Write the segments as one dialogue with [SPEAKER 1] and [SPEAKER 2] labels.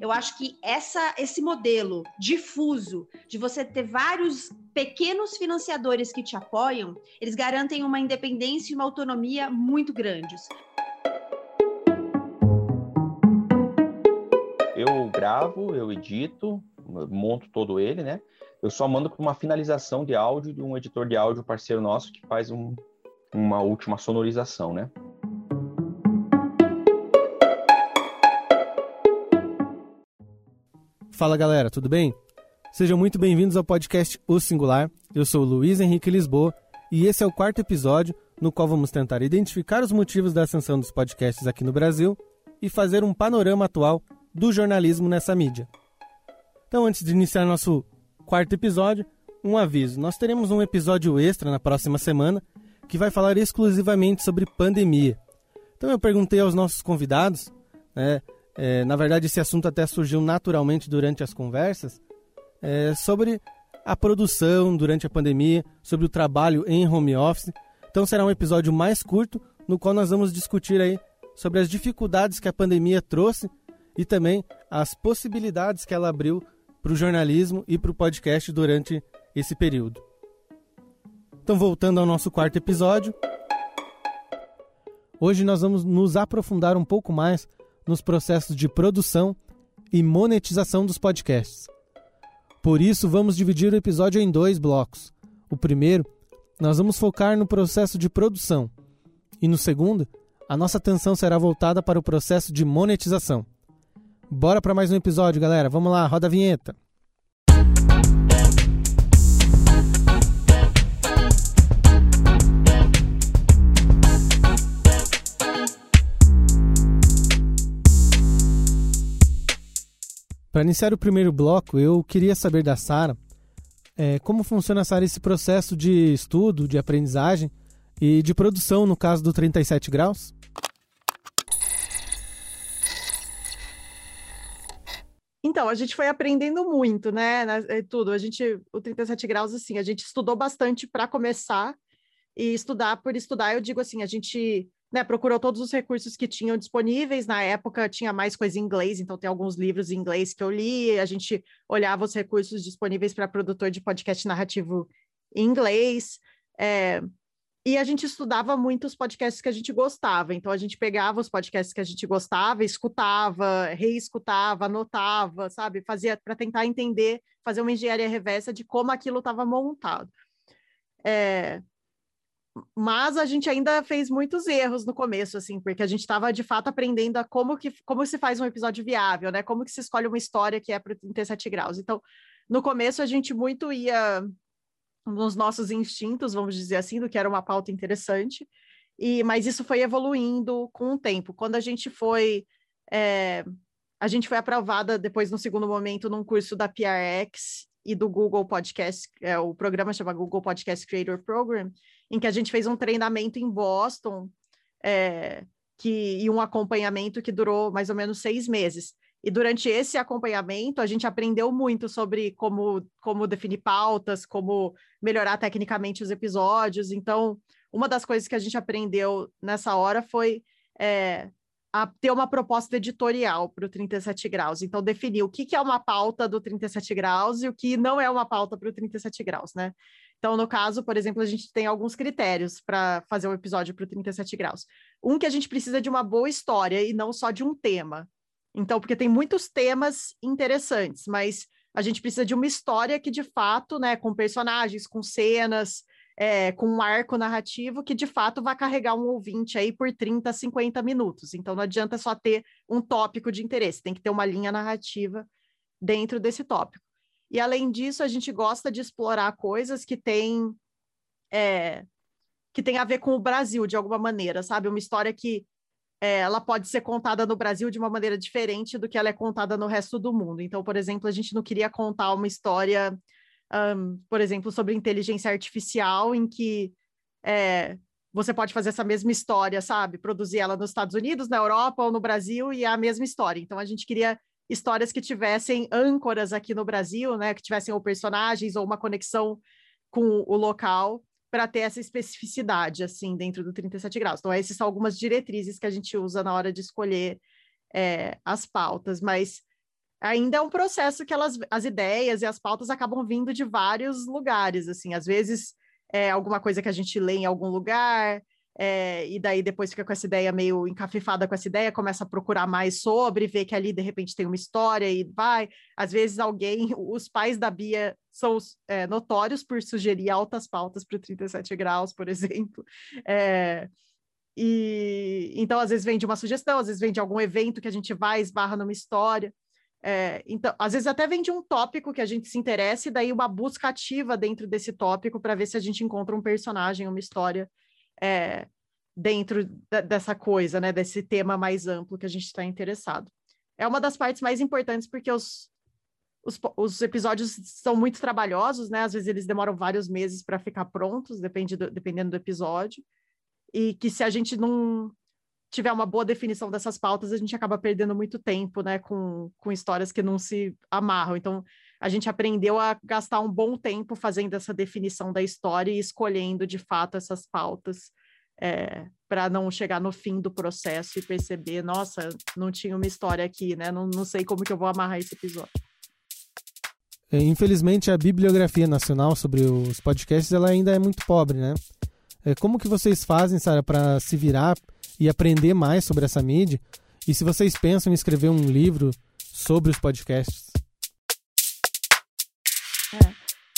[SPEAKER 1] Eu acho que essa, esse modelo difuso de você ter vários pequenos financiadores que te apoiam, eles garantem uma independência e uma autonomia muito grandes.
[SPEAKER 2] Eu gravo, eu edito, monto todo ele, né? Eu só mando para uma finalização de áudio de um editor de áudio parceiro nosso que faz um, uma última sonorização, né?
[SPEAKER 3] Fala galera, tudo bem? Sejam muito bem-vindos ao podcast O Singular. Eu sou Luiz Henrique Lisboa e esse é o quarto episódio no qual vamos tentar identificar os motivos da ascensão dos podcasts aqui no Brasil e fazer um panorama atual do jornalismo nessa mídia. Então, antes de iniciar nosso quarto episódio, um aviso: nós teremos um episódio extra na próxima semana que vai falar exclusivamente sobre pandemia. Então, eu perguntei aos nossos convidados, né, é, na verdade, esse assunto até surgiu naturalmente durante as conversas, é, sobre a produção durante a pandemia, sobre o trabalho em home office. Então será um episódio mais curto, no qual nós vamos discutir aí sobre as dificuldades que a pandemia trouxe e também as possibilidades que ela abriu para o jornalismo e para o podcast durante esse período. Então, voltando ao nosso quarto episódio, hoje nós vamos nos aprofundar um pouco mais nos processos de produção e monetização dos podcasts. Por isso, vamos dividir o episódio em dois blocos. O primeiro, nós vamos focar no processo de produção, e no segundo, a nossa atenção será voltada para o processo de monetização. Bora para mais um episódio, galera. Vamos lá, roda a vinheta. Para iniciar o primeiro bloco, eu queria saber da Sara é, como funciona, Sara, esse processo de estudo, de aprendizagem e de produção no caso do 37 graus?
[SPEAKER 4] Então, a gente foi aprendendo muito, né? É tudo. A gente, o 37 graus, assim, a gente estudou bastante para começar e estudar por estudar. Eu digo assim, a gente né, procurou todos os recursos que tinham disponíveis. Na época tinha mais coisa em inglês, então tem alguns livros em inglês que eu li. A gente olhava os recursos disponíveis para produtor de podcast narrativo em inglês. É, e a gente estudava muito os podcasts que a gente gostava. Então a gente pegava os podcasts que a gente gostava, escutava, reescutava, anotava, sabe? Fazia para tentar entender, fazer uma engenharia reversa de como aquilo estava montado. É, mas a gente ainda fez muitos erros no começo, assim, porque a gente estava de fato aprendendo a como que como se faz um episódio viável, né? Como que se escolhe uma história que é para 37 graus. Então, no começo a gente muito ia nos nossos instintos, vamos dizer assim, do que era uma pauta interessante. E mas isso foi evoluindo com o tempo. Quando a gente foi é, a gente foi aprovada depois no segundo momento num curso da PRX e do Google Podcast, é, o programa chama Google Podcast Creator Program, em que a gente fez um treinamento em Boston é, que, e um acompanhamento que durou mais ou menos seis meses. E durante esse acompanhamento, a gente aprendeu muito sobre como, como definir pautas, como melhorar tecnicamente os episódios. Então, uma das coisas que a gente aprendeu nessa hora foi é, ter uma proposta editorial para o 37 graus. Então, definir o que, que é uma pauta do 37 graus e o que não é uma pauta para o 37 graus, né? Então, no caso, por exemplo, a gente tem alguns critérios para fazer um episódio para o 37 graus. Um que a gente precisa de uma boa história e não só de um tema. Então, porque tem muitos temas interessantes, mas a gente precisa de uma história que, de fato, né, com personagens, com cenas, é, com um arco narrativo que de fato vai carregar um ouvinte aí por 30, 50 minutos. Então não adianta só ter um tópico de interesse, tem que ter uma linha narrativa dentro desse tópico. E além disso, a gente gosta de explorar coisas que têm é, que tem a ver com o Brasil de alguma maneira, sabe? Uma história que é, ela pode ser contada no Brasil de uma maneira diferente do que ela é contada no resto do mundo. Então, por exemplo, a gente não queria contar uma história um, por exemplo, sobre inteligência artificial, em que é, você pode fazer essa mesma história, sabe? Produzir ela nos Estados Unidos, na Europa ou no Brasil, e é a mesma história. Então, a gente queria histórias que tivessem âncoras aqui no Brasil, né? Que tivessem ou personagens ou uma conexão com o local para ter essa especificidade, assim, dentro do 37 graus. Então, essas são algumas diretrizes que a gente usa na hora de escolher é, as pautas, mas ainda é um processo que elas, as ideias e as pautas acabam vindo de vários lugares, assim, às vezes é alguma coisa que a gente lê em algum lugar, é, e daí depois fica com essa ideia meio encafifada com essa ideia, começa a procurar mais sobre, vê que ali de repente tem uma história e vai. Às vezes alguém, os pais da Bia são é, notórios por sugerir altas pautas para o 37 graus, por exemplo. É, e então, às vezes vem de uma sugestão, às vezes vem de algum evento que a gente vai, esbarra numa história. É, então, às vezes até vem de um tópico que a gente se interessa, e daí uma busca ativa dentro desse tópico para ver se a gente encontra um personagem, uma história é, dentro dessa coisa, né, desse tema mais amplo que a gente está interessado. É uma das partes mais importantes porque os, os, os, episódios são muito trabalhosos, né? Às vezes eles demoram vários meses para ficar prontos, depende do, dependendo do episódio. E que se a gente não tiver uma boa definição dessas pautas, a gente acaba perdendo muito tempo, né? Com, com histórias que não se amarram. Então, a gente aprendeu a gastar um bom tempo fazendo essa definição da história e escolhendo de fato essas pautas é, para não chegar no fim do processo e perceber, nossa, não tinha uma história aqui, né? Não, não sei como que eu vou amarrar esse episódio.
[SPEAKER 3] É, infelizmente, a bibliografia nacional sobre os podcasts ela ainda é muito pobre, né? É, como que vocês fazem, Sara, para se virar e aprender mais sobre essa mídia? E se vocês pensam em escrever um livro sobre os podcasts?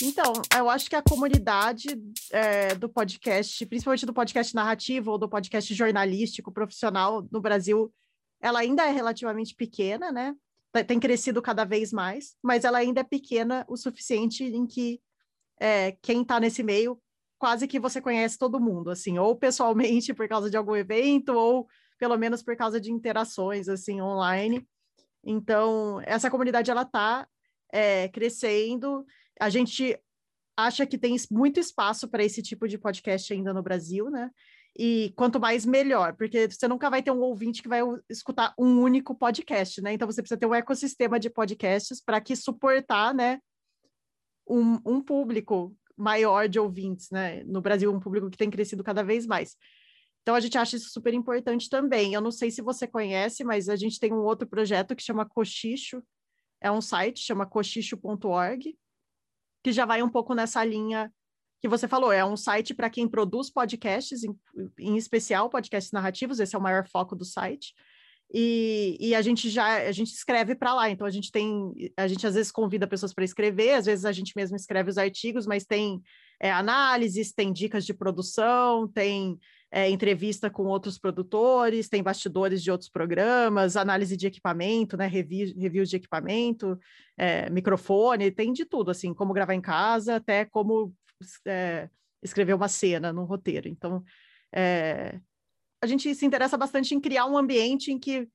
[SPEAKER 4] Então, eu acho que a comunidade é, do podcast, principalmente do podcast narrativo ou do podcast jornalístico profissional no Brasil, ela ainda é relativamente pequena, né? Tem crescido cada vez mais, mas ela ainda é pequena o suficiente em que é, quem está nesse meio quase que você conhece todo mundo, assim, ou pessoalmente por causa de algum evento, ou pelo menos por causa de interações, assim, online. Então, essa comunidade, ela está é, crescendo, a gente acha que tem muito espaço para esse tipo de podcast ainda no Brasil, né? E quanto mais, melhor, porque você nunca vai ter um ouvinte que vai escutar um único podcast, né? Então você precisa ter um ecossistema de podcasts para que suportar, né? Um, um público maior de ouvintes, né? No Brasil, um público que tem crescido cada vez mais. Então a gente acha isso super importante também. Eu não sei se você conhece, mas a gente tem um outro projeto que chama Cochicho. É um site, chama cochicho.org que já vai um pouco nessa linha que você falou. É um site para quem produz podcasts, em, em, especial podcasts narrativos, esse é o maior foco do site. E, e a gente já a gente escreve para lá, então a gente tem, a gente às vezes convida pessoas para escrever, às vezes a gente mesmo escreve os artigos, mas tem é, análises, tem dicas de produção, tem é, entrevista com outros produtores, tem bastidores de outros programas, análise de equipamento, né, review, reviews de equipamento, é, microfone, tem de tudo, assim, como gravar em casa, até como é, escrever uma cena no roteiro. Então, a gente se interessa bastante em criar um ambiente em que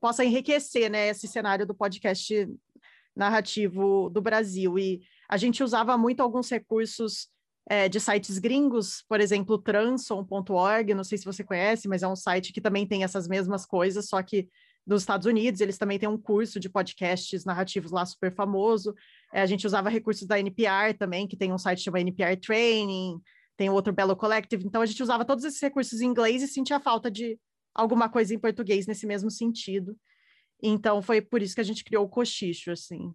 [SPEAKER 4] possa enriquecer, né, esse cenário do podcast narrativo do Brasil. E a gente usava muito alguns recursos é, de sites gringos, por exemplo, transom.org, não sei se você conhece, mas é um site que também tem essas mesmas coisas, só que dos Estados Unidos, eles também têm um curso de podcasts narrativos lá super famoso. É, a gente usava recursos da NPR também, que tem um site chamado NPR Training, tem outro Belo Collective. Então a gente usava todos esses recursos em inglês e sentia falta de alguma coisa em português nesse mesmo sentido. Então foi por isso que a gente criou o Cochicho, assim.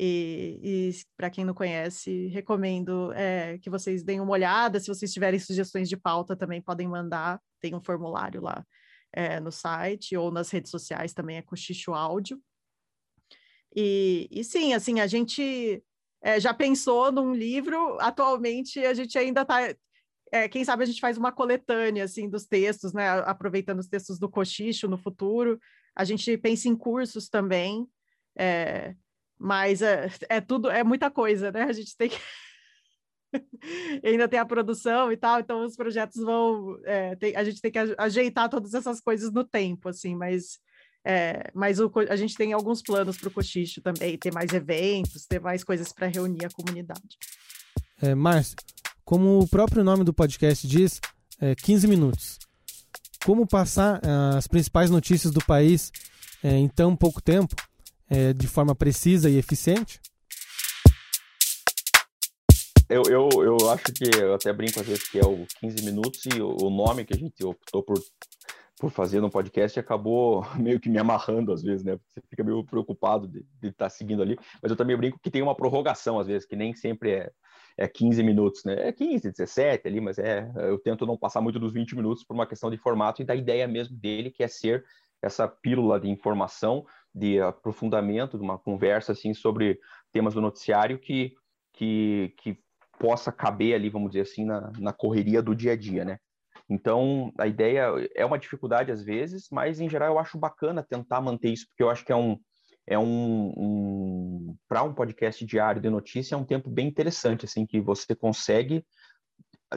[SPEAKER 4] E, e para quem não conhece, recomendo é, que vocês deem uma olhada. Se vocês tiverem sugestões de pauta, também podem mandar. Tem um formulário lá é, no site ou nas redes sociais também é Cochicho Áudio. E, e sim, assim, a gente é, já pensou num livro, atualmente a gente ainda está. Quem sabe a gente faz uma coletânea assim dos textos, né? Aproveitando os textos do Cochicho no futuro. A gente pensa em cursos também. É, mas é, é tudo, é muita coisa, né? A gente tem que. ainda tem a produção e tal, então os projetos vão. É, tem, a gente tem que ajeitar todas essas coisas no tempo, assim, mas. É, mas o, a gente tem alguns planos para o Cochicho também, ter mais eventos, ter mais coisas para reunir a comunidade.
[SPEAKER 3] É, Márcio, como o próprio nome do podcast diz, é 15 minutos. Como passar uh, as principais notícias do país é, em tão pouco tempo? É, de forma precisa e eficiente?
[SPEAKER 2] Eu, eu, eu acho que eu até brinco às vezes que é o 15 minutos e o, nome que a gente optou por por fazer no podcast acabou meio que me amarrando às vezes, né? Você fica meio preocupado de estar tá seguindo ali. Mas eu também brinco que tem uma prorrogação às vezes, que nem sempre é, é 15 minutos, né? É 15, 17 ali, mas é eu tento não passar muito dos 20 minutos por uma questão de formato e da ideia mesmo dele, que é ser essa pílula de informação, de aprofundamento, de uma conversa assim sobre temas do noticiário que que, que possa caber ali, vamos dizer assim, na, na correria do dia a dia, né? Então, a ideia é uma dificuldade às vezes, mas em geral eu acho bacana tentar manter isso, porque eu acho que é um, é um, um para um podcast diário de notícia é um tempo bem interessante, assim, que você consegue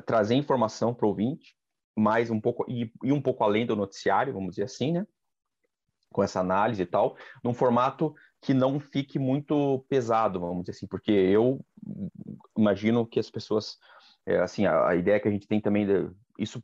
[SPEAKER 2] trazer informação para o ouvinte, mais um pouco e, e, um pouco além do noticiário, vamos dizer assim, né? Com essa análise e tal, num formato que não fique muito pesado, vamos dizer assim, porque eu imagino que as pessoas, é, assim, a, a, ideia que a gente tem também, de, isso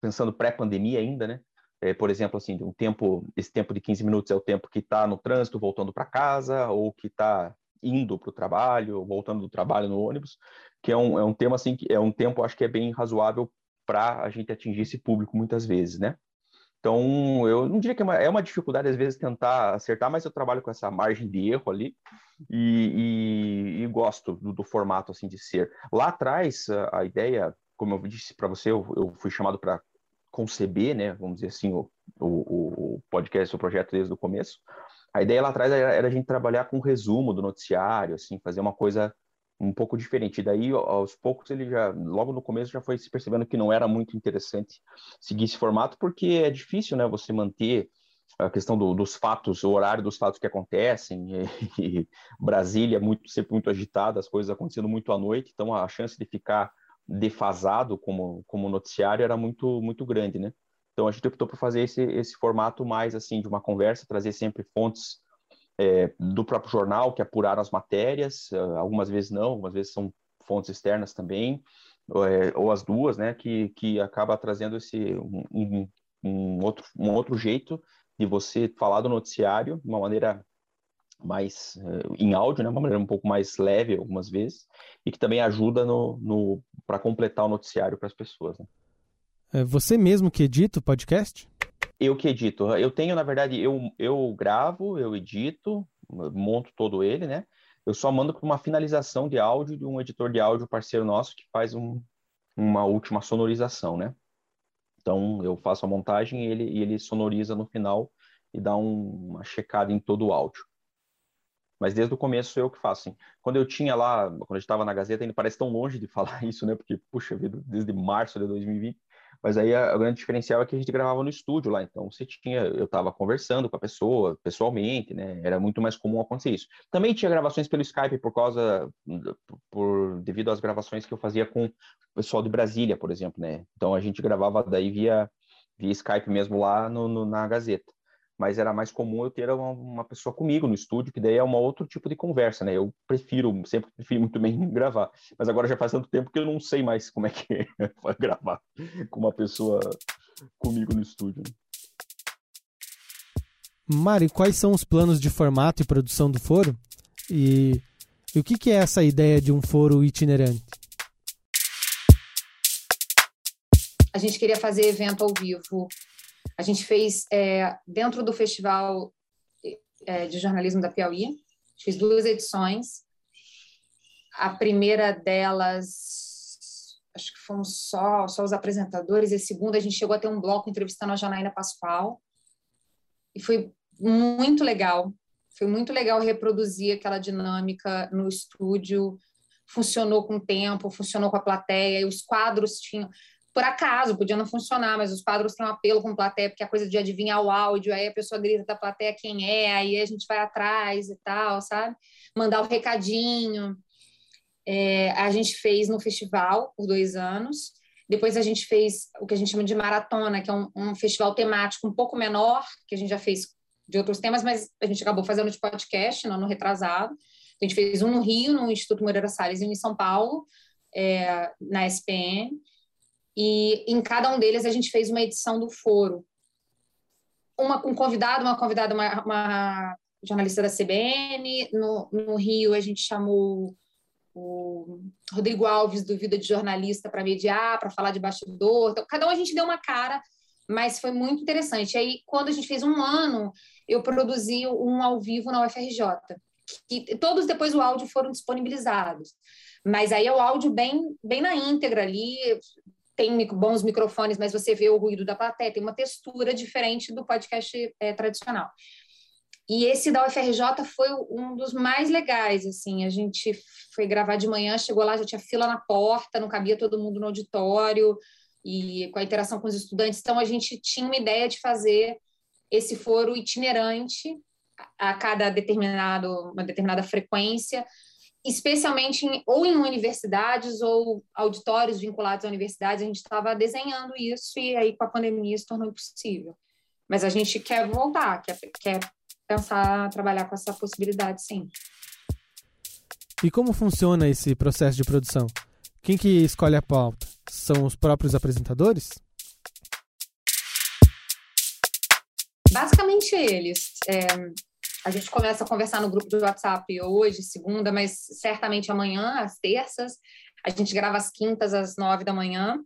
[SPEAKER 2] pensando pré-pandemia ainda, né? É, por exemplo, assim, um tempo, esse tempo de 15 minutos é o tempo que está no trânsito voltando para casa ou que está indo para o trabalho, voltando do trabalho no ônibus, que é um, é um tema assim, que é um tempo acho que é bem razoável para a gente atingir esse público muitas vezes, né? Então, eu não diria que é uma, é uma, dificuldade, às vezes, tentar acertar, mas eu trabalho com essa margem de erro ali e, e, e gosto do, do, formato, assim, de ser. Lá atrás, a, a ideia, como eu disse para você, eu, eu, fui chamado para conceber, né, vamos dizer assim, o, o, o, podcast, o projeto desde o começo. A ideia lá atrás era, era a gente trabalhar com resumo do noticiário, assim, fazer uma coisa um pouco diferente. Daí, aos poucos, ele já, logo no começo, já foi se percebendo que não era muito interessante seguir esse formato, porque é difícil, né, você manter a questão do, dos fatos, o horário dos fatos que acontecem, e, e Brasília é muito, sempre muito agitada, as coisas acontecendo muito à noite, então a chance de ficar defasado como, como noticiário era muito, muito grande, né? Então a gente optou por fazer esse, esse formato mais assim de uma conversa, trazer sempre fontes é, do próprio jornal que apuraram as matérias, é, algumas vezes não, algumas vezes são fontes externas também, ou, é, as duas, né, que, que acaba trazendo esse um, um, outro, um outro jeito de você falar do noticiário de uma maneira mais uh, em áudio, né, uma maneira um pouco mais leve algumas vezes, e que também ajuda no, no para completar o noticiário para as pessoas. Né?
[SPEAKER 3] É você mesmo que edita o podcast?
[SPEAKER 2] Eu que edito. Eu tenho, na verdade, eu, eu gravo, eu edito, monto todo ele, né? Eu só mando para uma finalização de áudio de um editor de áudio parceiro nosso que faz um, uma última sonorização, né? Então, eu faço a montagem e ele, e ele sonoriza no final e dá um, uma checada em todo o áudio. Mas desde o começo eu que faço. Quando eu tinha lá, quando eu estava na Gazeta, ainda parece tão longe de falar isso, né? Porque, puxa vida, desde março de 2020, mas aí a, a, grande diferencial é que a gente gravava no estúdio lá, então você tinha, eu estava conversando com a pessoa pessoalmente, né? Era muito mais comum acontecer isso. Também tinha gravações pelo Skype por causa, por devido às gravações que eu fazia com o pessoal de Brasília, por exemplo, né? Então a gente gravava daí via via Skype mesmo lá no, no na Gazeta mas era mais comum eu ter uma, uma, pessoa comigo no estúdio, que daí é um outro tipo de conversa, né? Eu prefiro, sempre prefiro muito bem gravar, mas agora já faz tanto tempo que eu não sei mais como é que é gravar com uma pessoa comigo no estúdio. Né?
[SPEAKER 3] Mari, quais são os planos de formato e produção do foro? E, e o que, que é essa ideia de um foro itinerante?
[SPEAKER 5] A gente queria fazer evento ao vivo a gente fez é, dentro do Festival é, de Jornalismo da Piauí, fiz duas edições. A primeira delas, acho que foram só, só os apresentadores, e a segunda a gente chegou a ter um bloco entrevistando a Janaína Pascoal. E foi muito legal. Foi muito legal reproduzir aquela dinâmica no estúdio. Funcionou com o tempo, funcionou com a plateia, e os quadros tinham por acaso, podia não funcionar, mas os quadros têm um apelo com plateia, porque é coisa de adivinhar o áudio, aí a pessoa grita da plateia quem é, aí a gente vai atrás e tal, sabe? Mandar o recadinho. É, a gente fez no festival por dois anos. Depois a gente fez o que a gente chama de maratona, que é um, um festival temático um pouco menor, que a gente já fez de outros temas, mas a gente acabou fazendo de podcast, no retrasado. A gente fez um no Rio, no Instituto Moreira Salles, e um em São Paulo, é, na SPN e em cada um deles a gente fez uma edição do foro. Uma, um convidado, uma convidada, uma, uma jornalista da CBN. No, no, Rio a gente chamou o Rodrigo Alves do Vida de Jornalista para mediar, para falar de bastidor. Então, cada um a gente deu uma cara mas foi muito interessante. Aí, quando a gente fez um ano, eu produzi um ao vivo na UFRJ. Que todos depois o áudio foram disponibilizados. Mas aí é o áudio bem, bem na íntegra ali, tem bons microfones, mas você vê o ruído da plateia, tem uma textura diferente do podcast é, tradicional. E esse da UFRJ foi um dos mais legais, assim, a gente foi gravar de manhã, chegou lá, já tinha fila na porta, não cabia todo mundo no auditório, e com a interação com os estudantes, então a gente tinha uma ideia de fazer esse foro itinerante a cada determinado, uma determinada frequência, especialmente em, ou em universidades ou auditórios vinculados a universidades, a gente estava desenhando isso e aí com a pandemia se tornou impossível. Mas a gente quer voltar, quer, quer pensar, trabalhar com essa possibilidade, sim.
[SPEAKER 3] E como funciona esse processo de produção? Quem que escolhe a pauta? São os próprios apresentadores?
[SPEAKER 5] Basicamente eles. É, a gente começa a conversar no grupo do WhatsApp hoje, segunda, mas certamente amanhã, às terças. A gente grava às quintas, às nove da manhã.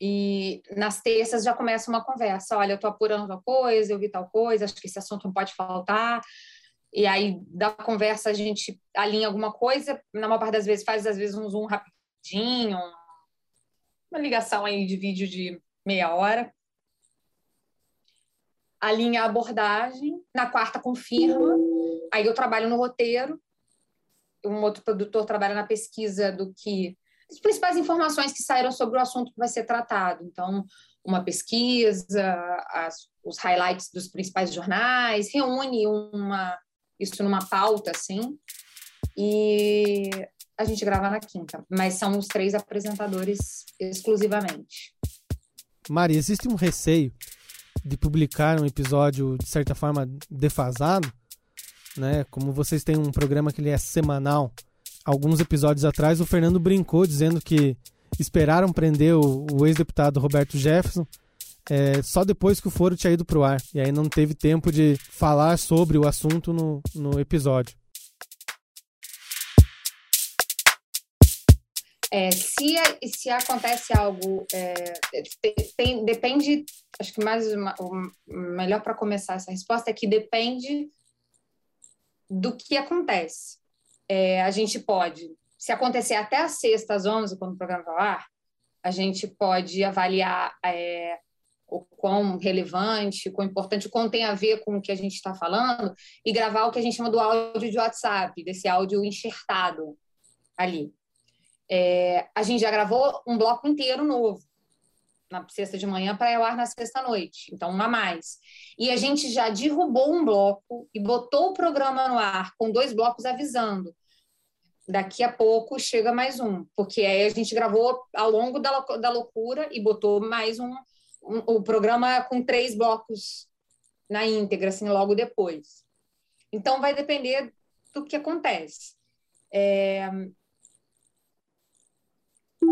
[SPEAKER 5] E nas terças já começa uma conversa. Olha, eu estou apurando tal coisa, eu vi tal coisa, acho que esse assunto não pode faltar. E aí, da conversa, a gente alinha alguma coisa. Na maior parte das vezes, faz às vezes um zoom rapidinho, uma ligação aí de vídeo de meia hora alinha a abordagem, na quarta confirma, aí eu trabalho no roteiro, um outro produtor trabalha na pesquisa do que as principais informações que saíram sobre o assunto que vai ser tratado. Então, uma pesquisa, as, os highlights dos principais jornais, reúne uma isso numa pauta assim, e a gente grava na quinta, mas são os três apresentadores exclusivamente.
[SPEAKER 3] Mari, existe um receio de publicar um episódio de certa forma defasado, né? Como vocês têm um programa que ele é semanal, alguns episódios atrás o Fernando brincou dizendo que esperaram prender o, o ex-deputado Roberto Jefferson é, só depois que o foro tinha ido para o ar. E aí não teve tempo de falar sobre o assunto no, no episódio.
[SPEAKER 5] É, se, se acontece algo, é, depende, acho que mais o melhor para começar essa resposta é que depende do que acontece. É, a gente pode, se acontecer até às sexta, às 11, quando o programa vai ar, a gente pode avaliar é, o quão relevante, o quão importante, o quão tem a ver com o que a gente está falando, e gravar o que a gente chama do áudio de WhatsApp, desse áudio enxertado ali. É, a gente já gravou um bloco inteiro novo na sexta de manhã para eu ar na sexta noite, então uma mais. E a gente já derrubou um bloco e botou o programa no ar com dois blocos avisando. Daqui a pouco chega mais um, porque aí a gente gravou ao longo da, da loucura e botou mais um, um o programa com três blocos na íntegra, assim, logo depois. Então vai depender do que acontece. É,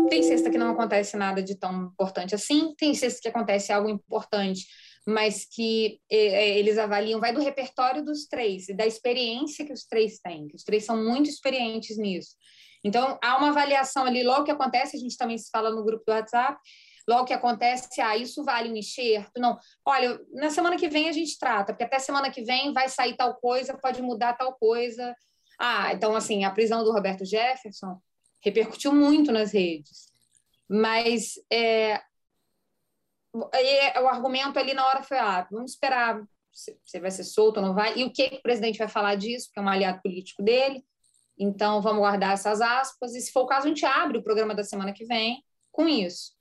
[SPEAKER 5] tem sexta que não acontece nada de tão importante assim, tem sexta que acontece algo importante, mas que é, eles avaliam, vai do repertório dos três, e da experiência que os três têm, que os três são muito experientes nisso. Então, há uma avaliação ali, logo que acontece, a gente também se fala no grupo do WhatsApp, logo que acontece, ah, isso vale um enxerto? Não, olha, na semana que vem a gente trata, porque até semana que vem vai sair tal coisa, pode mudar tal coisa. Ah, então, assim, a prisão do Roberto Jefferson, repercutiu muito nas redes. Mas é, é, o argumento ali na hora foi: ah, vamos esperar se vai ser solto ou não vai, e o que, que o presidente vai falar disso, porque é um aliado político dele. Então, vamos guardar essas aspas, e se for o caso, a gente abre o programa da semana que vem com isso.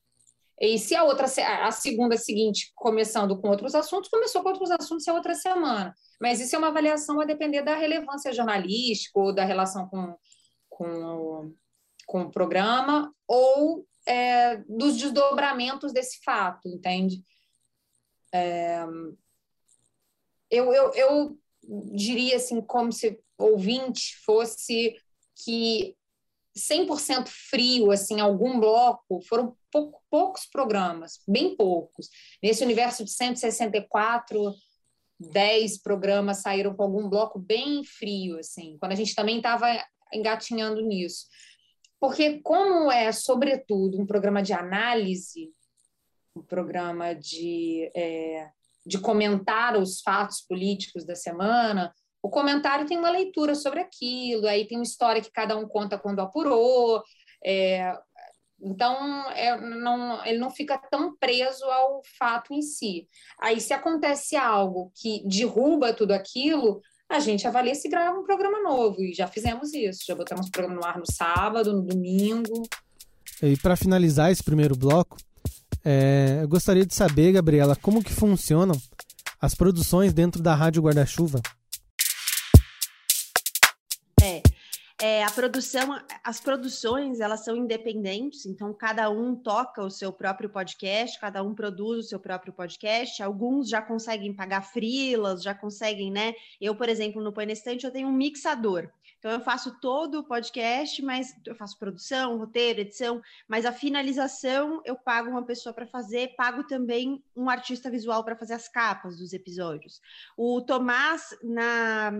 [SPEAKER 5] E se a outra, a segunda seguinte, começando com outros assuntos, começou com outros assuntos a outra semana. Mas isso é uma avaliação a depender da relevância jornalística ou da relação com, com com o programa ou é, dos desdobramentos desse fato, entende? É, eu, eu, eu diria assim, como se ouvinte fosse que 100% frio, assim, algum bloco, foram pou, poucos programas, bem poucos. Nesse universo de 164, 10 programas saíram com algum bloco bem frio, assim, quando a gente também estava engatinhando nisso. Porque, como é, sobretudo, um programa de análise, um programa de, é, de comentar os fatos políticos da semana, o comentário tem uma leitura sobre aquilo, aí tem uma história que cada um conta quando apurou. É, então, é, não, ele não fica tão preso ao fato em si. Aí, se acontece algo que derruba tudo aquilo, a gente avalia se grava um programa novo. E já fizemos isso. Já botamos o programa no ar no sábado, no domingo.
[SPEAKER 3] E para finalizar esse primeiro bloco, é, eu gostaria de saber, Gabriela, como que funcionam as produções dentro da Rádio Guarda-Chuva?
[SPEAKER 1] É, a produção, as produções, elas são independentes, então cada um toca o seu próprio podcast, cada um produz o seu próprio podcast. Alguns já conseguem pagar frilas, já conseguem, né? Eu, por exemplo, no Painestante, eu tenho um mixador. Então eu faço todo o podcast, mas eu faço produção, roteiro, edição, mas a finalização eu pago uma pessoa para fazer, pago também um artista visual para fazer as capas dos episódios. O Tomás na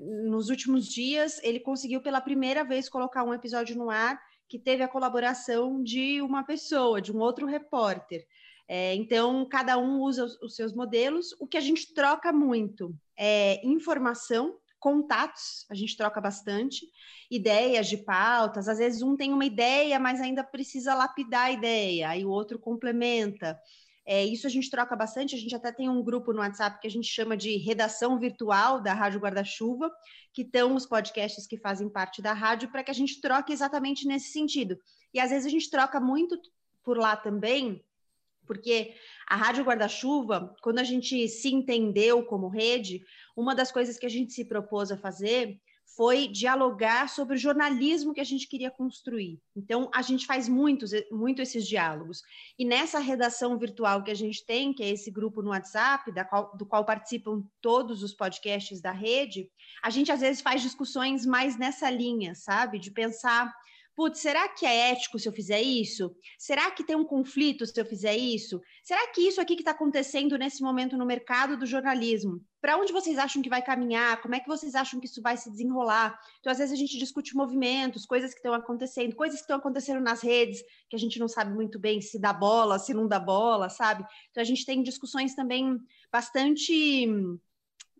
[SPEAKER 1] nos últimos dias, ele conseguiu pela primeira vez colocar um episódio no ar que teve a colaboração de uma pessoa, de um outro repórter. É, então, cada um usa os, os, seus modelos. O que a gente troca muito é informação, contatos, a gente troca bastante, ideias de pautas. Às vezes, um tem uma ideia, mas ainda precisa lapidar a ideia, aí o outro complementa. É, isso a gente troca bastante, a gente até tem um grupo no WhatsApp que a gente chama de redação virtual da Rádio Guarda-Chuva, que estão os podcasts que fazem parte da rádio, para que a gente troque exatamente nesse sentido. E às vezes a gente troca muito por lá também, porque a Rádio Guarda-Chuva, quando a gente se entendeu como rede, uma das coisas que a gente se propôs a fazer foi dialogar sobre o jornalismo que a gente queria construir. Então, a gente faz muitos, muito esses diálogos. E nessa redação virtual que a gente tem, que é esse grupo no WhatsApp, qual, do qual participam todos os podcasts da rede, a gente às vezes faz discussões mais nessa linha, sabe? De pensar putz, será que é ético se eu fizer isso? Será que tem um conflito se eu fizer isso? Será que isso aqui que está acontecendo nesse momento no mercado do jornalismo, para onde vocês acham que vai caminhar? Como é que vocês acham que isso vai se desenrolar? Então, às vezes, a gente discute movimentos, coisas que estão acontecendo, coisas que estão acontecendo nas redes, que a gente não sabe muito bem se dá bola, se não dá bola, sabe? Então, a gente tem discussões também bastante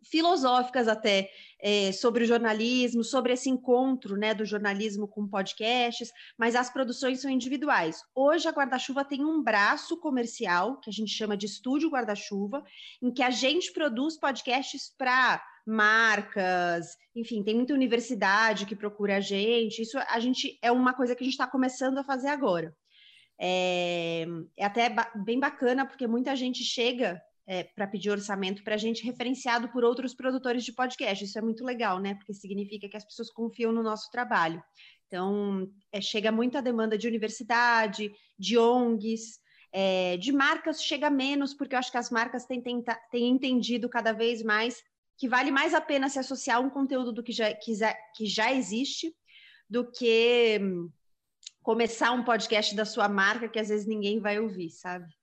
[SPEAKER 1] filosóficas até é, sobre o jornalismo, sobre esse encontro né, do jornalismo com podcasts, mas as produções são individuais. Hoje a Guarda-Chuva tem um braço comercial, que a gente chama de Estúdio Guarda-Chuva, em que a gente produz podcasts para marcas, enfim, tem muita universidade que procura a gente. Isso a gente é uma coisa que a gente está começando a fazer agora. É, é até ba bem bacana, porque muita gente chega é, para pedir orçamento para a gente referenciado por outros produtores de podcast. Isso é muito legal, né? Porque significa que as pessoas confiam no nosso trabalho. Então, é, chega muita demanda de universidade, de ONGs, é, de marcas chega menos, porque eu acho que as marcas têm, têm, entendido cada vez mais que vale mais a pena se associar a um conteúdo do que já, que, que já existe do que hum, começar um podcast da sua marca que às vezes ninguém vai ouvir, sabe?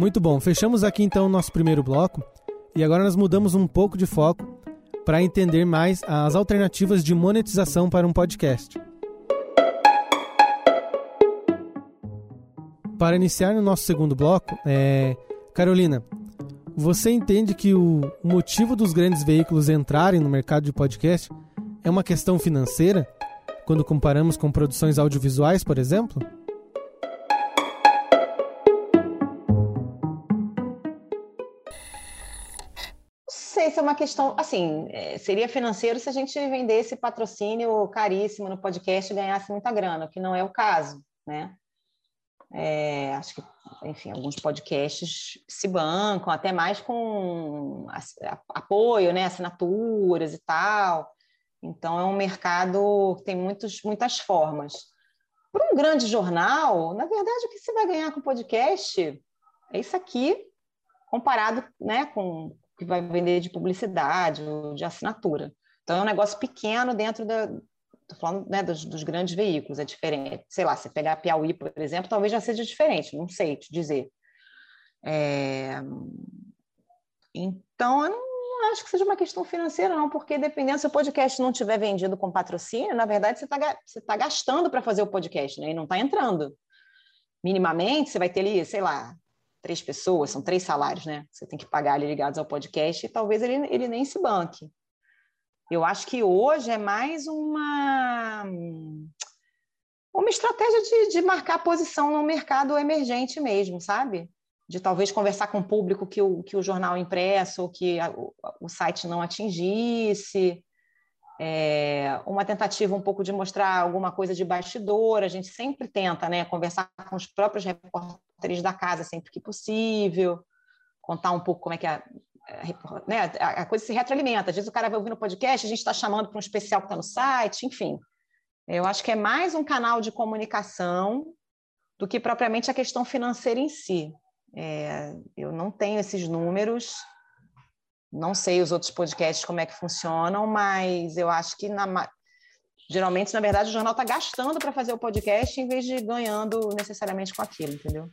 [SPEAKER 3] Muito bom, fechamos aqui então o nosso primeiro bloco e agora nós mudamos um pouco de foco para entender mais as alternativas de monetização para um podcast. Para iniciar no nosso segundo bloco, é... Carolina, você entende que o motivo dos grandes veículos entrarem no mercado de podcast é uma questão financeira, quando comparamos com produções audiovisuais, por exemplo?
[SPEAKER 6] Sei se é uma questão, assim, é, seria financeiro se a gente vendesse patrocínio caríssimo no podcast e ganhasse muita grana, que não é o caso, né? É, acho que, enfim, alguns podcasts se bancam, até mais com apoio, né, assinaturas e tal. Então, é um mercado que tem muitos, muitas formas. Para um grande jornal, na verdade, o que você vai ganhar com podcast é isso aqui, comparado né, com que vai vender de publicidade ou de assinatura. Então, é um negócio pequeno dentro da. Estou falando né, dos, dos, grandes veículos, é diferente. Sei lá, se pegar a Piauí, por exemplo, talvez já seja diferente, não sei te dizer. É... Então, eu não acho que seja uma questão financeira, não, porque dependendo se o podcast não tiver vendido com patrocínio, na verdade você está você tá gastando para fazer o podcast, né? E não está entrando. Minimamente, você vai ter ali, sei lá, três pessoas, são três salários, né? Você tem que pagar ali ligados ao podcast e talvez ele, ele nem se banque. Eu acho que hoje é mais uma uma estratégia de, de marcar posição no mercado emergente mesmo, sabe? De talvez conversar com o público que o, que o jornal impresso ou que a, o, o, site não atingisse. É, uma tentativa um pouco de mostrar alguma coisa de bastidor. A gente sempre tenta né, conversar com os próprios repórteres da casa sempre que possível, contar um pouco como é que a, né, a coisa se retroalimenta. Às vezes o cara vai ouvir no podcast, a gente está chamando para um especial que está no site, enfim. Eu acho que é mais um canal de comunicação do que propriamente a questão financeira em si. É, eu não tenho esses números, não sei os outros podcasts como é que funcionam, mas eu acho que na, geralmente, na verdade, o jornal está gastando para fazer o podcast em vez de ganhando necessariamente com aquilo, entendeu?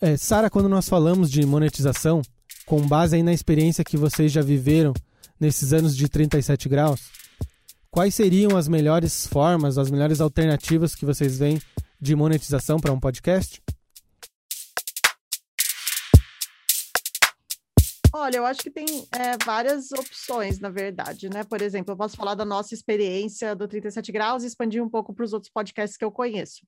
[SPEAKER 3] É, Sara, quando nós falamos de monetização, com base aí na experiência que vocês já viveram nesses anos de 37 graus, quais seriam as melhores formas, as melhores alternativas que vocês veem de monetização para um podcast?
[SPEAKER 4] Olha, eu acho que tem é, várias opções, na verdade, né? Por exemplo, eu posso falar da nossa experiência do 37 Graus e expandir um pouco para os outros podcasts que eu conheço.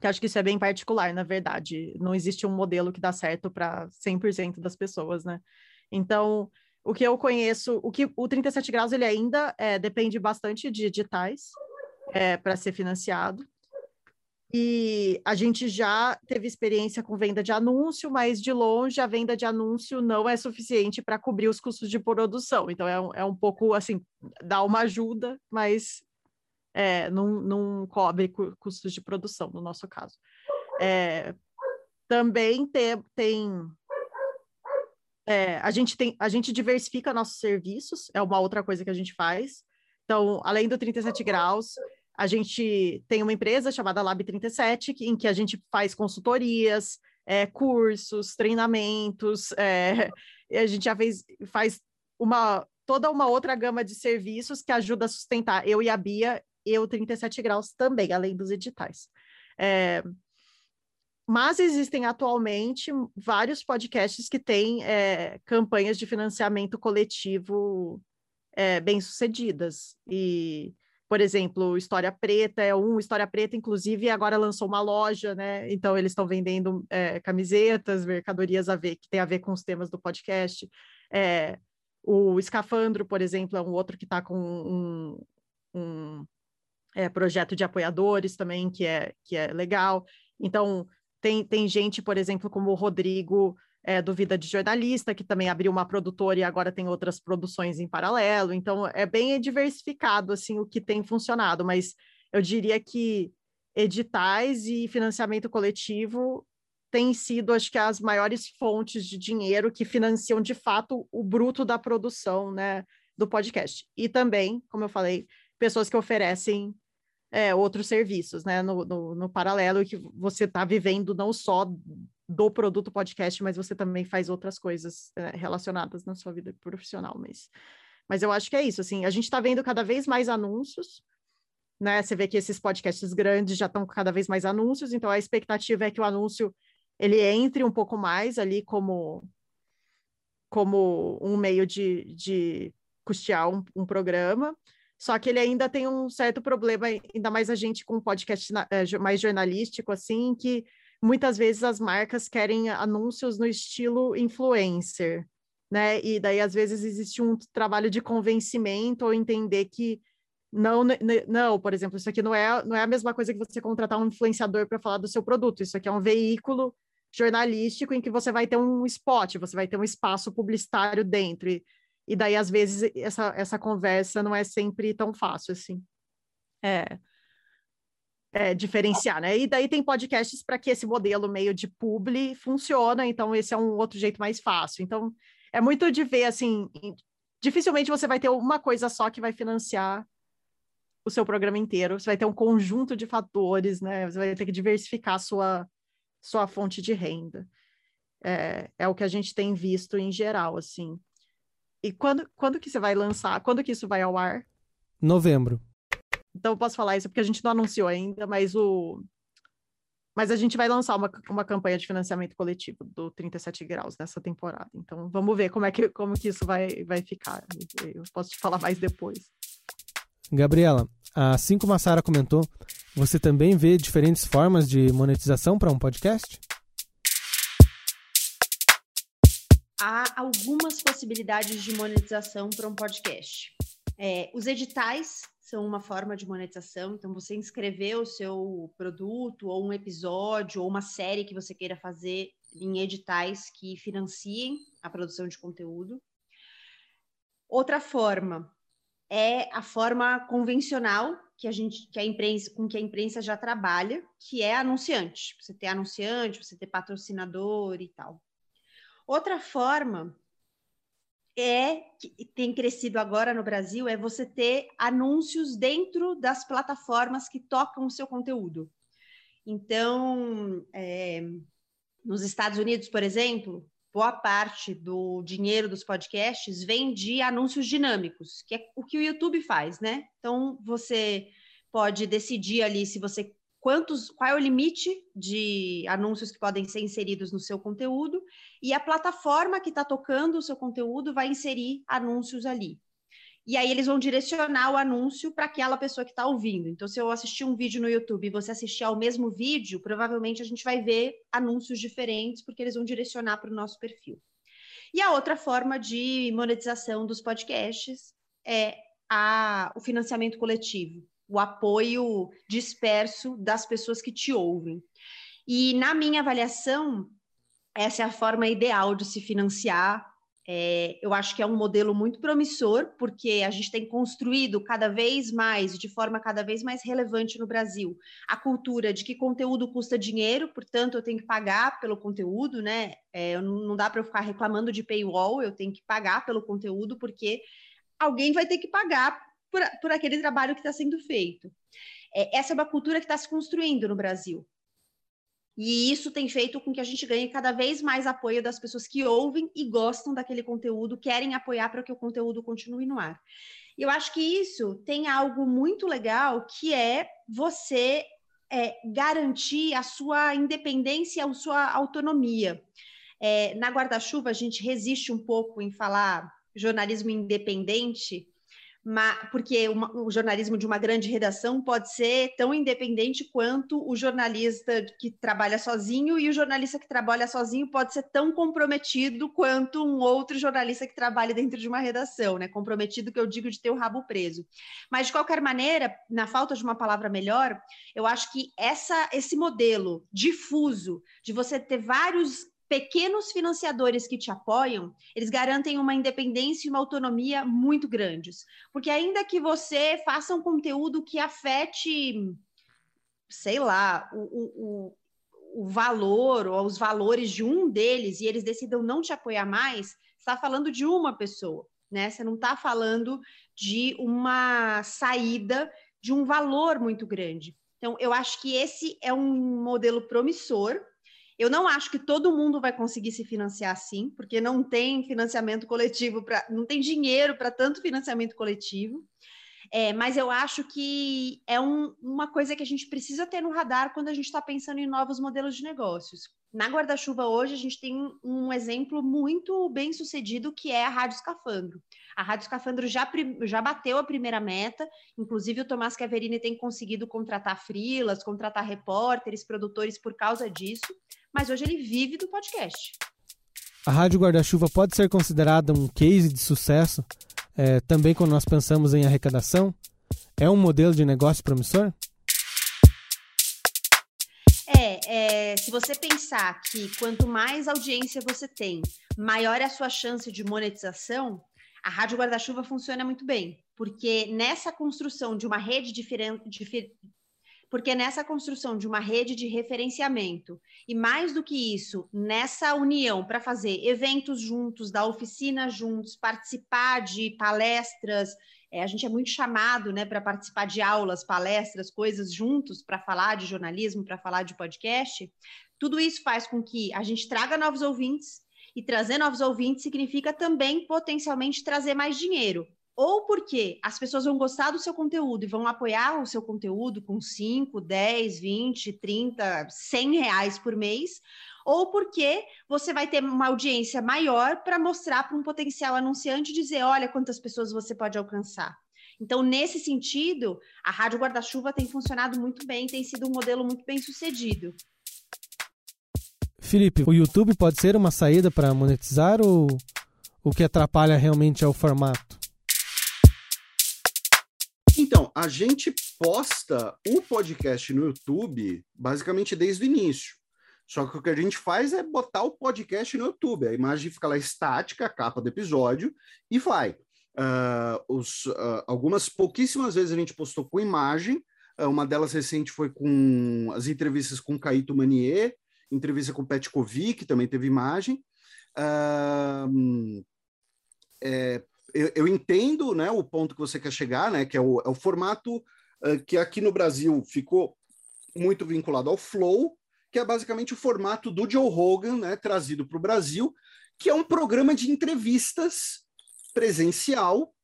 [SPEAKER 4] Que acho que isso é bem particular, na verdade. Não existe um modelo que dá certo para 100% das pessoas, né? Então, o que eu conheço, o que o 37 graus ele ainda é, depende bastante de editais é, para ser financiado. E a gente já teve experiência com venda de anúncio, mas de longe a venda de anúncio não é suficiente para cobrir os custos de produção. Então é um, é um pouco assim, dá uma ajuda, mas é, não, não cobre custos de produção, no nosso caso. É, também tem, tem é, a gente tem, a gente diversifica nossos serviços, é uma outra coisa que a gente faz. Então, além do 37 graus, a gente tem uma empresa chamada Lab 37, em que a gente faz consultorias, é, cursos, treinamentos, é, a gente já fez, faz uma toda uma outra gama de serviços que ajuda a sustentar eu e a Bia e o 37 graus também, além dos editais. É, mas existem atualmente vários podcasts que têm é, campanhas de financiamento coletivo é, bem-sucedidas. E, por exemplo, História Preta é um, História Preta, inclusive, agora lançou uma loja, né? Então, eles estão vendendo é, camisetas, mercadorias a ver, que tem a ver com os temas do podcast. É, o Escafandro, por exemplo, é um outro que está com um, um é, projeto de apoiadores também, que é, que é legal. Então, tem, tem gente, por exemplo, como o Rodrigo é, do Vida de Jornalista, que também abriu uma produtora e agora tem outras produções em paralelo. Então, é bem diversificado assim o que tem funcionado, mas eu diria que editais e financiamento coletivo têm sido, acho que, as maiores fontes de dinheiro que financiam de fato o bruto da produção né, do podcast. E também, como eu falei, pessoas que oferecem é, outros serviços, né, no, no, no paralelo, que você está vivendo não só do produto podcast, mas você também faz outras coisas é, relacionadas na sua vida profissional, mas, mas eu acho que é isso, assim, a gente está vendo cada vez mais anúncios, né, você vê que esses podcasts grandes já estão com cada vez mais anúncios, então a expectativa é que o anúncio, ele entre um pouco mais ali como como um meio de, de custear um, um programa, só que ele ainda tem um certo problema, ainda mais a gente com um podcast eh, mais jornalístico, assim, que muitas vezes as marcas querem anúncios no estilo influencer, né? E daí, às vezes, existe um trabalho de convencimento ou entender que não, não, por exemplo, isso aqui não é, não é a mesma coisa que você contratar um influenciador para falar do seu produto. Isso aqui é um veículo jornalístico em que você vai ter um spot, você vai ter um espaço publicitário dentro. E e daí, às vezes, essa, essa conversa não é sempre tão fácil assim. É, é, diferenciar, né? E daí tem podcasts para que esse modelo meio de publi funciona, então esse é um outro jeito mais fácil. Então, é muito de ver, assim, dificilmente você vai ter uma coisa só que vai financiar o seu programa inteiro, você vai ter um conjunto de fatores, né? Você vai ter que diversificar sua, sua fonte de renda. É, é o que a gente tem visto em geral, assim. E quando, quando que você vai lançar? Quando que isso vai ao ar?
[SPEAKER 3] Novembro.
[SPEAKER 4] Então eu posso falar isso porque a gente não anunciou ainda, mas o mas a gente vai lançar uma, uma campanha de financiamento coletivo do 37 graus nessa temporada. Então vamos ver como é que como que isso vai vai ficar. Eu posso te falar mais depois.
[SPEAKER 3] Gabriela, assim como a Sara comentou, você também vê diferentes formas de monetização para um podcast?
[SPEAKER 1] Há algumas possibilidades de monetização para um podcast. É, os editais são uma forma de monetização, então você inscrever o seu produto, ou um episódio, ou uma série que você queira fazer em editais que financiem a produção de conteúdo. Outra forma é a forma convencional que a gente, que a imprensa, com que a imprensa já trabalha, que é anunciante. Você ter anunciante, você ter patrocinador e tal. Outra forma é que tem crescido agora no Brasil é você ter anúncios dentro das plataformas que tocam o seu conteúdo. Então, é, nos Estados Unidos, por exemplo, boa parte do dinheiro dos podcasts vem de anúncios dinâmicos, que é o que o YouTube faz, né? Então você pode decidir ali se você quantos, qual é o limite de anúncios que podem ser inseridos no seu conteúdo e a plataforma que está tocando o seu conteúdo vai inserir anúncios ali. E aí eles vão direcionar o anúncio para aquela pessoa que está ouvindo. Então, se eu assistir um vídeo no YouTube e você assistir ao mesmo vídeo, provavelmente a gente vai ver anúncios diferentes, porque eles vão direcionar para o nosso perfil. E a outra forma de monetização dos podcasts é a, o financiamento coletivo, o apoio disperso das pessoas que te ouvem. E na minha avaliação, essa é a forma ideal de se financiar é, eu acho que é um modelo muito promissor, porque a gente tem construído cada vez mais, de forma cada vez mais relevante no Brasil, a cultura de que conteúdo custa dinheiro, portanto, eu tenho que pagar pelo conteúdo, né? É, não dá para eu ficar reclamando de paywall, eu tenho que pagar pelo conteúdo, porque alguém vai ter que pagar por, por aquele trabalho que está sendo feito. É, essa é uma cultura que está se construindo no Brasil. E isso tem feito com que a gente ganhe cada vez mais apoio das pessoas que ouvem e gostam daquele conteúdo, querem apoiar para que o conteúdo continue no ar. E eu acho que isso tem algo muito legal que é você é, garantir a sua independência, a sua autonomia. É, na guarda-chuva, a gente resiste um pouco em falar jornalismo independente, porque uma, o jornalismo de uma grande redação pode ser tão independente quanto o jornalista que trabalha sozinho, e o jornalista que trabalha sozinho pode ser tão comprometido quanto um outro jornalista que trabalha dentro de uma redação, né? Comprometido que eu digo de ter o rabo preso. Mas, de qualquer maneira, na falta de uma palavra melhor, eu acho que essa, esse modelo difuso de você ter vários pequenos financiadores que te apoiam, eles garantem uma independência e uma autonomia muito grandes. Porque ainda que você faça um conteúdo que afete, sei lá, o, o, o valor ou os valores de um deles e eles decidam não te apoiar mais, está falando de uma pessoa, né? Você não está falando de uma saída de um valor muito grande. Então, eu acho que esse é um modelo promissor eu não acho que todo mundo vai conseguir se financiar assim, porque não tem financiamento coletivo, para, não tem dinheiro para tanto financiamento coletivo. É, mas eu acho que é um, uma coisa que a gente precisa ter no radar quando a gente está pensando em novos modelos de negócios. Na guarda-chuva hoje, a gente tem um exemplo muito bem sucedido que é a Rádio Escafandro. A Rádio Escafandro já, já bateu a primeira meta, inclusive o Tomás Caverini tem conseguido contratar frilas, contratar repórteres, produtores por causa disso mas hoje ele vive do podcast.
[SPEAKER 3] A Rádio Guarda-Chuva pode ser considerada um case de sucesso é, também quando nós pensamos em arrecadação? É um modelo de negócio promissor?
[SPEAKER 1] É, se você pensar que quanto mais audiência você tem, maior é a sua chance de monetização, a Rádio Guarda-Chuva funciona muito bem, porque nessa construção de uma rede diferente, porque nessa construção de uma rede de referenciamento, e mais do que isso, nessa união para fazer eventos juntos, dar oficina juntos, participar de palestras, é, a gente é muito chamado né, para participar de aulas, palestras, coisas juntos para falar de jornalismo, para falar de podcast. Tudo isso faz com que a gente traga novos ouvintes E trazer novos ouvintes significa também potencialmente trazer mais dinheiro. Ou porque as pessoas vão gostar do seu conteúdo e vão apoiar o seu conteúdo com 5, 10, 20, 30, 100 reais por mês, ou porque você vai ter uma audiência maior para mostrar para um potencial anunciante dizer: olha quantas pessoas você pode alcançar. Então, nesse sentido, a Rádio Guarda-Chuva tem funcionado muito bem, tem sido um modelo muito bem sucedido.
[SPEAKER 3] Felipe, o YouTube pode ser uma saída para monetizar ou o que atrapalha realmente é o formato?
[SPEAKER 7] A gente posta o podcast no YouTube basicamente desde o início. Só que o que a gente faz é botar o podcast no YouTube. A imagem fica lá estática, a capa do episódio, e vai. Uh, os, uh, algumas pouquíssimas vezes a gente postou com imagem. Uh, uma delas recente foi com as entrevistas com Caíto Manier, entrevista com Petkovic, que também teve imagem. É, eu, eu, entendo né, o ponto que você quer chegar, né, que é o, é o formato que aqui no Brasil ficou muito vinculado ao Flow, que é basicamente o formato do Joe Rogan, né, trazido para o Brasil, que é um programa de entrevistas presencial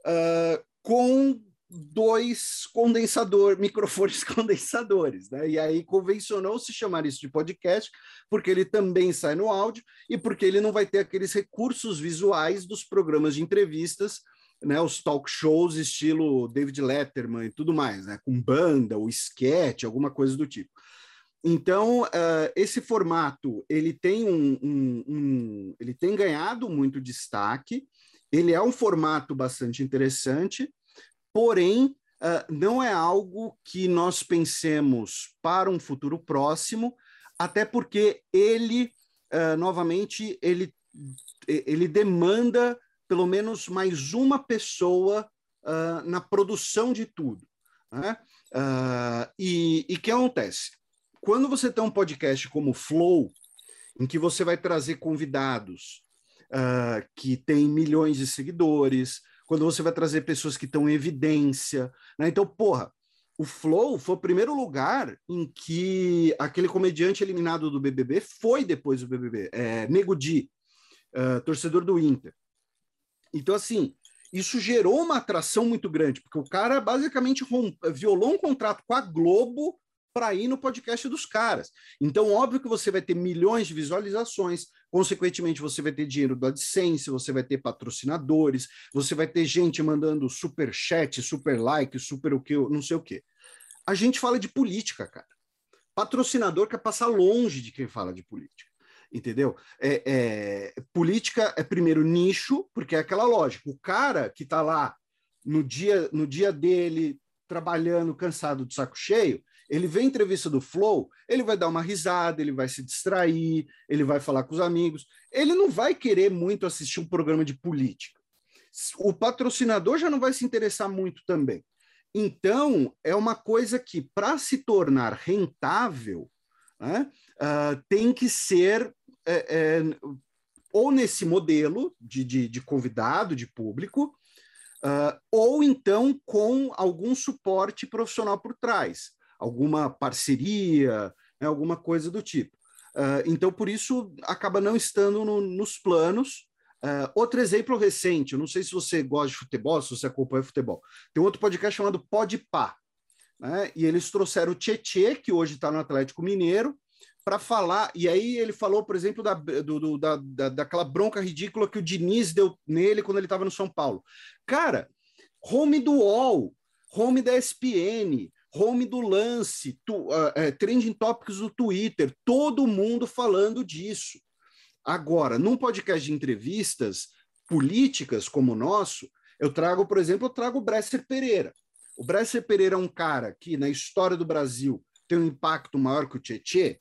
[SPEAKER 7] uh, com dois condensador, microfones condensadores, né? E aí convencionou se chamar isso de podcast, porque ele também sai no áudio e porque ele não vai ter aqueles recursos visuais dos programas de entrevistas, né? Os talk shows estilo David Letterman e tudo mais, né? Com banda, o sketch, alguma coisa do tipo. Então, uh, esse formato ele tem um, um, um, ele tem ganhado muito destaque. Ele é um formato bastante interessante, porém uh, não é algo que nós pensemos para um futuro próximo, até porque ele, uh, novamente, ele, ele demanda pelo menos mais uma pessoa na produção de tudo. Né? e o que acontece? quando você tem um podcast como Flow, em que você vai trazer convidados uh, que têm milhões de seguidores, quando você vai trazer pessoas que estão em evidência, né? Então, porra, o Flow foi o primeiro lugar em que aquele comediante eliminado do BBB foi depois do BBB, é, Nego Di, uh, torcedor do Inter. Então, assim, isso gerou uma atração muito grande, porque o cara basicamente violou um contrato com a Globo para ir no podcast dos caras. Então, óbvio que você vai ter milhões de visualizações, consequentemente, você vai ter dinheiro do AdSense, você vai ter patrocinadores, você vai ter gente mandando super chat, super like, super o que, não sei o que. A gente fala de política, cara. Patrocinador quer passar longe de quem fala de política. Entendeu? É, é, política é primeiro nicho, porque é aquela lógica. O cara que está lá no dia, no dia dele, trabalhando, cansado, de saco cheio, ele vê a entrevista do Flow, ele vai dar uma risada, ele vai se distrair, ele vai falar com os amigos. Ele não vai querer muito assistir um programa de política. O patrocinador já não vai se interessar muito também. Então, é uma coisa que, para se tornar rentável, né, uh, tem que ser é, é, ou nesse modelo de, de, de convidado, de público, uh, ou então com algum suporte profissional por trás alguma parceria, né, alguma coisa do tipo. Uh, então, por isso, acaba não estando no, nos planos. Uh, outro exemplo recente, eu não sei se você gosta de futebol, se você acompanha futebol, tem outro podcast chamado Podpah, né? e eles trouxeram o Tietê, que hoje está no Atlético Mineiro, para falar, e aí ele falou, por exemplo, da, do, do, da, da, daquela bronca ridícula que o Diniz deu nele quando ele estava no São Paulo. Cara, home do UOL, home da ESPN, home do lance, tu, uh, uh, trending topics do Twitter, todo mundo falando disso. Agora, num podcast de entrevistas políticas como o nosso, eu trago, por exemplo, eu trago o Bresser Pereira. O Bresser Pereira é um cara que, na história do Brasil, tem um impacto maior que o Tietê?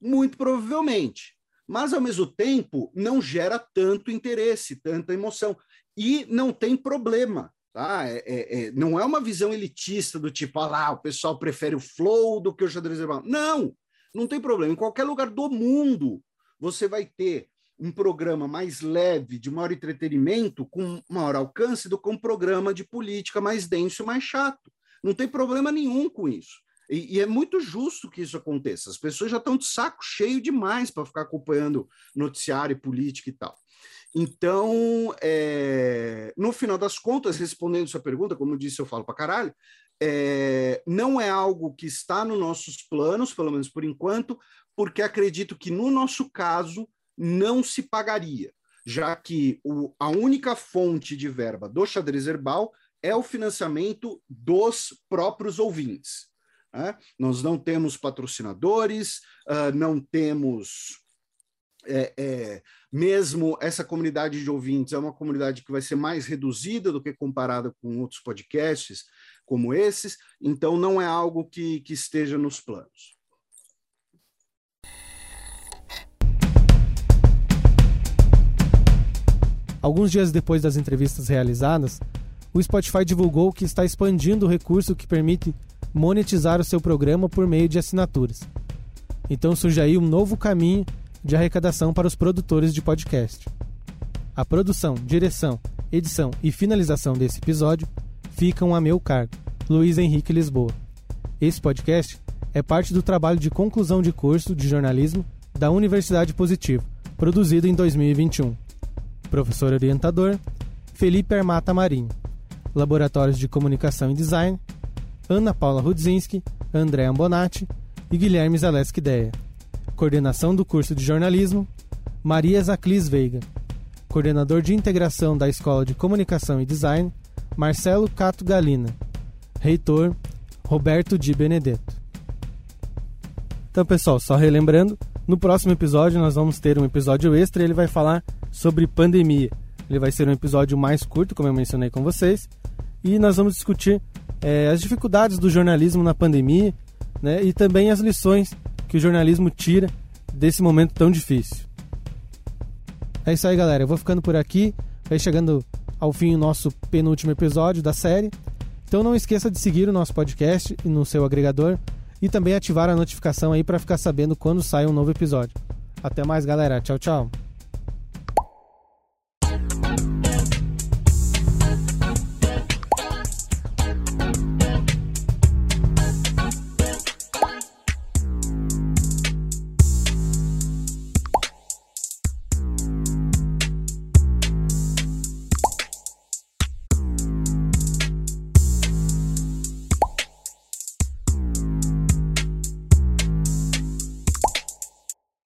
[SPEAKER 7] Muito provavelmente. Mas, ao mesmo tempo, não gera tanto interesse, tanta emoção. E não tem problema. Tá? É, é, é, não é uma visão elitista do tipo, ah lá, o pessoal prefere o flow do que o xadrez verbal. Não, não tem problema. Em qualquer lugar do mundo, você vai ter um programa mais leve, de maior entretenimento, com maior alcance, do que um programa de política mais denso e mais chato. Não tem problema nenhum com isso. E, e, é muito justo que isso aconteça. As pessoas já estão de saco cheio demais para ficar acompanhando noticiário, política e tal. Então, é, no final das contas, respondendo sua pergunta, como eu disse, eu falo para caralho, é, não é algo que está nos nossos planos, pelo menos por enquanto, porque acredito que no nosso caso não se pagaria, já que o, a única fonte de verba do xadrez herbal é o financiamento dos próprios ouvintes. Né? Nós não temos patrocinadores, uh, não temos é, é, mesmo essa comunidade de ouvintes é uma comunidade que vai ser mais reduzida do que comparada com outros podcasts como esses, então não é algo que, que esteja nos planos.
[SPEAKER 3] Alguns dias depois das entrevistas realizadas, o Spotify divulgou que está expandindo o recurso que permite monetizar o seu programa por meio de assinaturas. Então surge aí um novo caminho de arrecadação para os produtores de podcast. A produção, direção, edição e finalização desse episódio ficam a meu cargo, Luiz Henrique Lisboa. Esse podcast é parte do trabalho de conclusão de curso de jornalismo da Universidade Positivo, produzido em 2021. Professor orientador, Felipe Armata Marinho. Laboratórios de Comunicação e Design, Ana Paula Rudzinski, André Ambonati e Guilherme Zaleski Deia. Coordenação do curso de jornalismo, Maria Zaclis Veiga. Coordenador de integração da Escola de Comunicação e Design, Marcelo Cato Galina. Reitor, Roberto Di Benedetto. Então, pessoal, só relembrando, no próximo episódio nós vamos ter um episódio extra ele vai falar sobre pandemia. Ele vai ser um episódio mais curto, como eu mencionei com vocês, e nós vamos discutir é, as dificuldades do jornalismo na pandemia né, e também as lições que o jornalismo tira desse momento tão difícil. É isso aí, galera. Eu vou ficando por aqui. Vai chegando ao fim o nosso penúltimo episódio da série. Então não esqueça de seguir o nosso podcast no seu agregador e também ativar a notificação aí para ficar sabendo quando sai um novo episódio. Até mais, galera. Tchau, tchau.